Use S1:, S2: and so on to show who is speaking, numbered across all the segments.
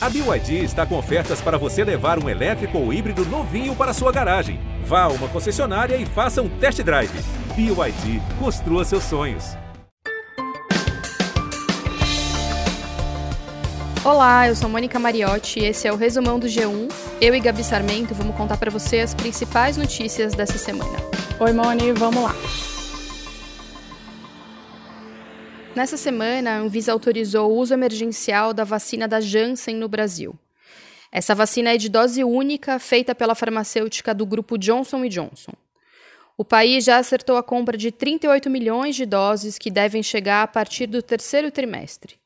S1: A BYD está com ofertas para você levar um elétrico ou híbrido novinho para sua garagem. Vá a uma concessionária e faça um test drive. BYD, construa seus sonhos.
S2: Olá, eu sou Mônica Mariotti e esse é o resumão do G1. Eu e Gabi Sarmento vamos contar para você as principais notícias dessa semana.
S3: Oi, Moni, vamos lá.
S2: Nessa semana, a Anvisa autorizou o uso emergencial da vacina da Janssen no Brasil. Essa vacina é de dose única, feita pela farmacêutica do grupo Johnson Johnson. O país já acertou a compra de 38 milhões de doses que devem chegar a partir do terceiro trimestre.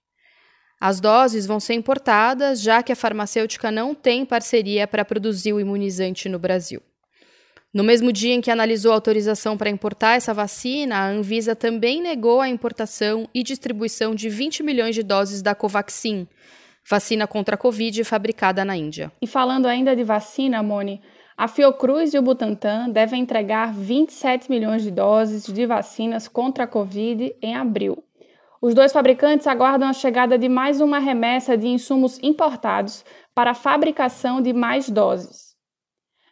S2: As doses vão ser importadas, já que a farmacêutica não tem parceria para produzir o imunizante no Brasil. No mesmo dia em que analisou a autorização para importar essa vacina, a Anvisa também negou a importação e distribuição de 20 milhões de doses da Covaxin, vacina contra a Covid fabricada na Índia.
S3: E falando ainda de vacina, Moni, a Fiocruz e o Butantan devem entregar 27 milhões de doses de vacinas contra a Covid em abril. Os dois fabricantes aguardam a chegada de mais uma remessa de insumos importados para a fabricação de mais doses.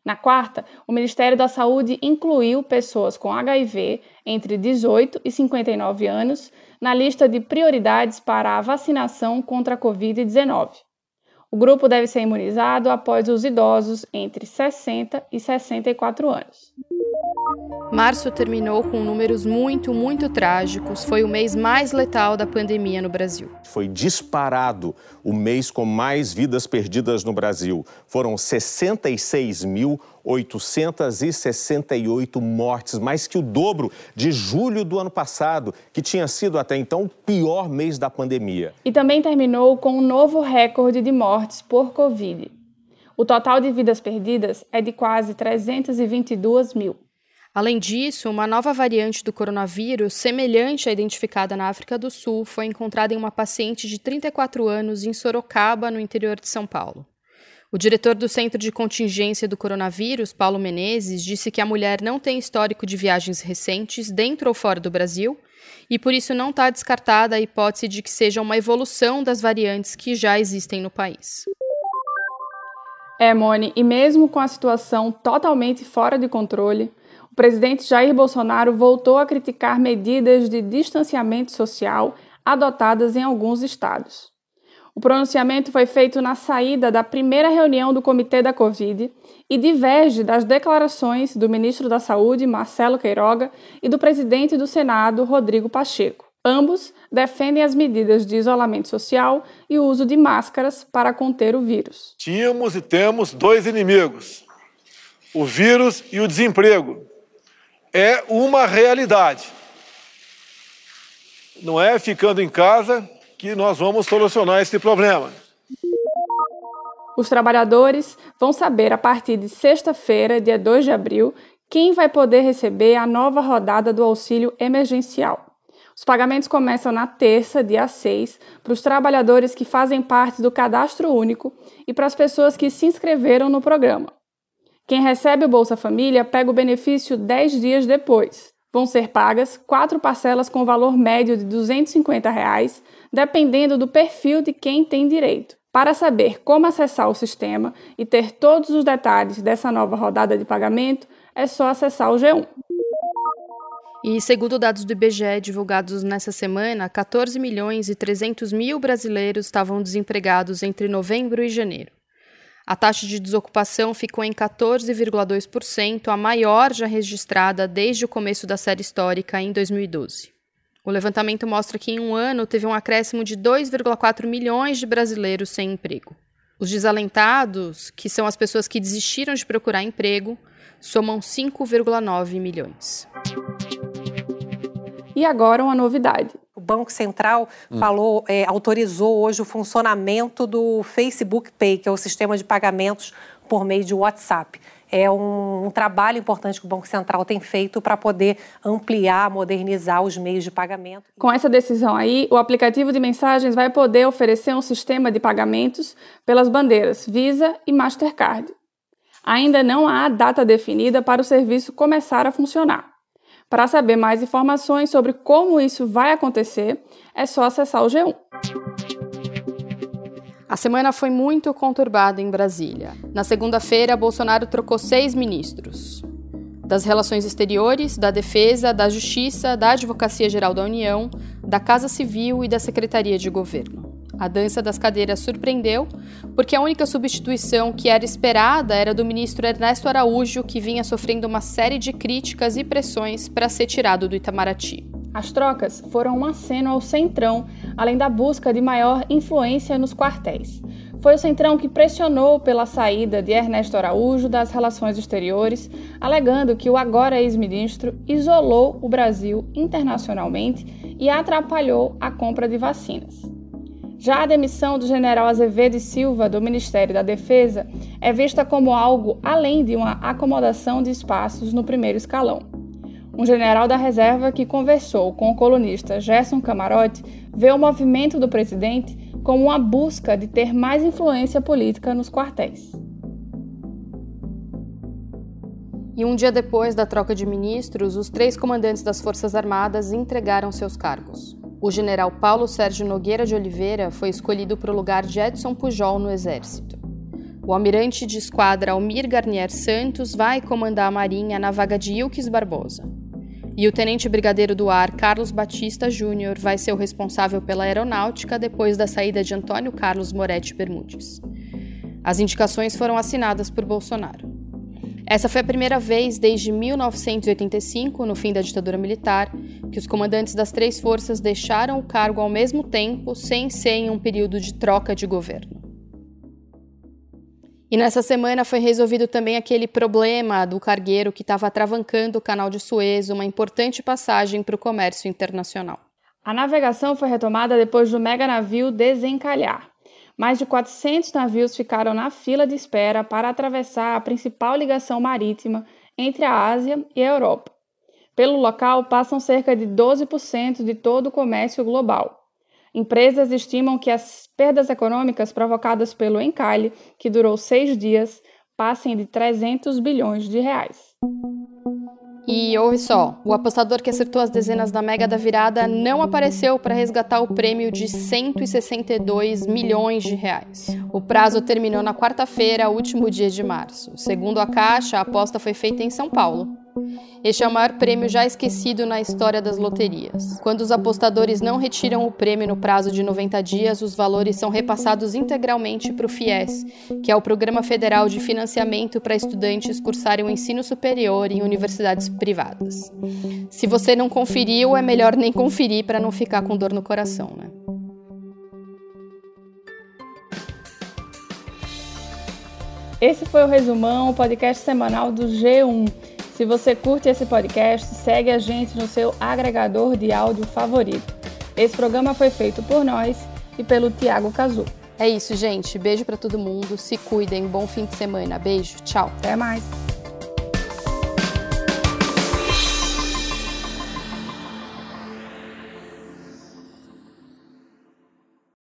S3: Na quarta, o Ministério da Saúde incluiu pessoas com HIV entre 18 e 59 anos na lista de prioridades para a vacinação contra a Covid-19. O grupo deve ser imunizado após os idosos entre 60 e 64 anos.
S2: Março terminou com números muito, muito trágicos. Foi o mês mais letal da pandemia no Brasil.
S4: Foi disparado o mês com mais vidas perdidas no Brasil. Foram 66.868 mortes, mais que o dobro de julho do ano passado, que tinha sido até então o pior mês da pandemia.
S3: E também terminou com um novo recorde de mortes por Covid. O total de vidas perdidas é de quase 322 mil.
S2: Além disso, uma nova variante do coronavírus, semelhante à identificada na África do Sul, foi encontrada em uma paciente de 34 anos em Sorocaba, no interior de São Paulo. O diretor do Centro de Contingência do Coronavírus, Paulo Menezes, disse que a mulher não tem histórico de viagens recentes dentro ou fora do Brasil e por isso não está descartada a hipótese de que seja uma evolução das variantes que já existem no país.
S3: É, Mone, e mesmo com a situação totalmente fora de controle, presidente Jair Bolsonaro voltou a criticar medidas de distanciamento social adotadas em alguns estados. O pronunciamento foi feito na saída da primeira reunião do Comitê da Covid e diverge das declarações do ministro da Saúde, Marcelo Queiroga, e do presidente do Senado, Rodrigo Pacheco. Ambos defendem as medidas de isolamento social e o uso de máscaras para conter o vírus.
S5: Tínhamos e temos dois inimigos: o vírus e o desemprego é uma realidade. Não é ficando em casa que nós vamos solucionar esse problema.
S3: Os trabalhadores vão saber a partir de sexta-feira, dia 2 de abril, quem vai poder receber a nova rodada do auxílio emergencial. Os pagamentos começam na terça, dia 6, para os trabalhadores que fazem parte do cadastro único e para as pessoas que se inscreveram no programa. Quem recebe o Bolsa Família pega o benefício 10 dias depois. Vão ser pagas quatro parcelas com valor médio de 250 reais, dependendo do perfil de quem tem direito. Para saber como acessar o sistema e ter todos os detalhes dessa nova rodada de pagamento, é só acessar o G1.
S2: E segundo dados do IBGE divulgados nessa semana, 14 milhões e 300 mil brasileiros estavam desempregados entre novembro e janeiro. A taxa de desocupação ficou em 14,2%, a maior já registrada desde o começo da série histórica em 2012. O levantamento mostra que em um ano teve um acréscimo de 2,4 milhões de brasileiros sem emprego. Os desalentados, que são as pessoas que desistiram de procurar emprego, somam 5,9 milhões.
S3: E agora uma novidade.
S6: O Banco Central hum. falou, é, autorizou hoje o funcionamento do Facebook Pay, que é o sistema de pagamentos por meio de WhatsApp. É um, um trabalho importante que o Banco Central tem feito para poder ampliar, modernizar os meios de pagamento.
S3: Com essa decisão aí, o aplicativo de mensagens vai poder oferecer um sistema de pagamentos pelas bandeiras Visa e Mastercard. Ainda não há data definida para o serviço começar a funcionar. Para saber mais informações sobre como isso vai acontecer, é só acessar o G1.
S2: A semana foi muito conturbada em Brasília. Na segunda-feira, Bolsonaro trocou seis ministros. Das Relações Exteriores, da Defesa, da Justiça, da Advocacia Geral da União, da Casa Civil e da Secretaria de Governo. A dança das cadeiras surpreendeu, porque a única substituição que era esperada era do ministro Ernesto Araújo, que vinha sofrendo uma série de críticas e pressões para ser tirado do Itamaraty.
S3: As trocas foram um aceno ao Centrão, além da busca de maior influência nos quartéis. Foi o Centrão que pressionou pela saída de Ernesto Araújo das Relações Exteriores, alegando que o agora ex-ministro isolou o Brasil internacionalmente e atrapalhou a compra de vacinas. Já a demissão do general Azevedo e Silva do Ministério da Defesa é vista como algo além de uma acomodação de espaços no primeiro escalão. Um general da reserva que conversou com o colunista Gerson Camarote vê o movimento do presidente como uma busca de ter mais influência política nos quartéis.
S2: E um dia depois da troca de ministros, os três comandantes das Forças Armadas entregaram seus cargos. O general Paulo Sérgio Nogueira de Oliveira foi escolhido para o lugar de Edson Pujol no Exército. O almirante de esquadra Almir Garnier Santos vai comandar a Marinha na vaga de Ilques Barbosa. E o tenente brigadeiro do ar Carlos Batista Júnior vai ser o responsável pela aeronáutica depois da saída de Antônio Carlos Moretti Bermudes. As indicações foram assinadas por Bolsonaro. Essa foi a primeira vez desde 1985, no fim da ditadura militar, que os comandantes das três forças deixaram o cargo ao mesmo tempo, sem ser em um período de troca de governo. E nessa semana foi resolvido também aquele problema do cargueiro que estava atravancando o canal de Suez, uma importante passagem para o comércio internacional.
S3: A navegação foi retomada depois do mega navio desencalhar. Mais de 400 navios ficaram na fila de espera para atravessar a principal ligação marítima entre a Ásia e a Europa. Pelo local passam cerca de 12% de todo o comércio global. Empresas estimam que as perdas econômicas provocadas pelo encalhe, que durou seis dias, passem de 300 bilhões de reais.
S2: E ouve só, o apostador que acertou as dezenas da Mega da Virada não apareceu para resgatar o prêmio de 162 milhões de reais. O prazo terminou na quarta-feira, último dia de março. Segundo a Caixa, a aposta foi feita em São Paulo. Este é o maior prêmio já esquecido na história das loterias. Quando os apostadores não retiram o prêmio no prazo de 90 dias, os valores são repassados integralmente para o FIES, que é o Programa Federal de Financiamento para Estudantes cursarem o ensino superior em universidades privadas. Se você não conferiu, é melhor nem conferir para não ficar com dor no coração, né?
S3: Esse foi o resumão, o podcast semanal do G1. Se você curte esse podcast, segue a gente no seu agregador de áudio favorito. Esse programa foi feito por nós e pelo Tiago Cazu.
S2: É isso, gente. Beijo para todo mundo. Se cuidem. Bom fim de semana. Beijo. Tchau.
S3: Até mais.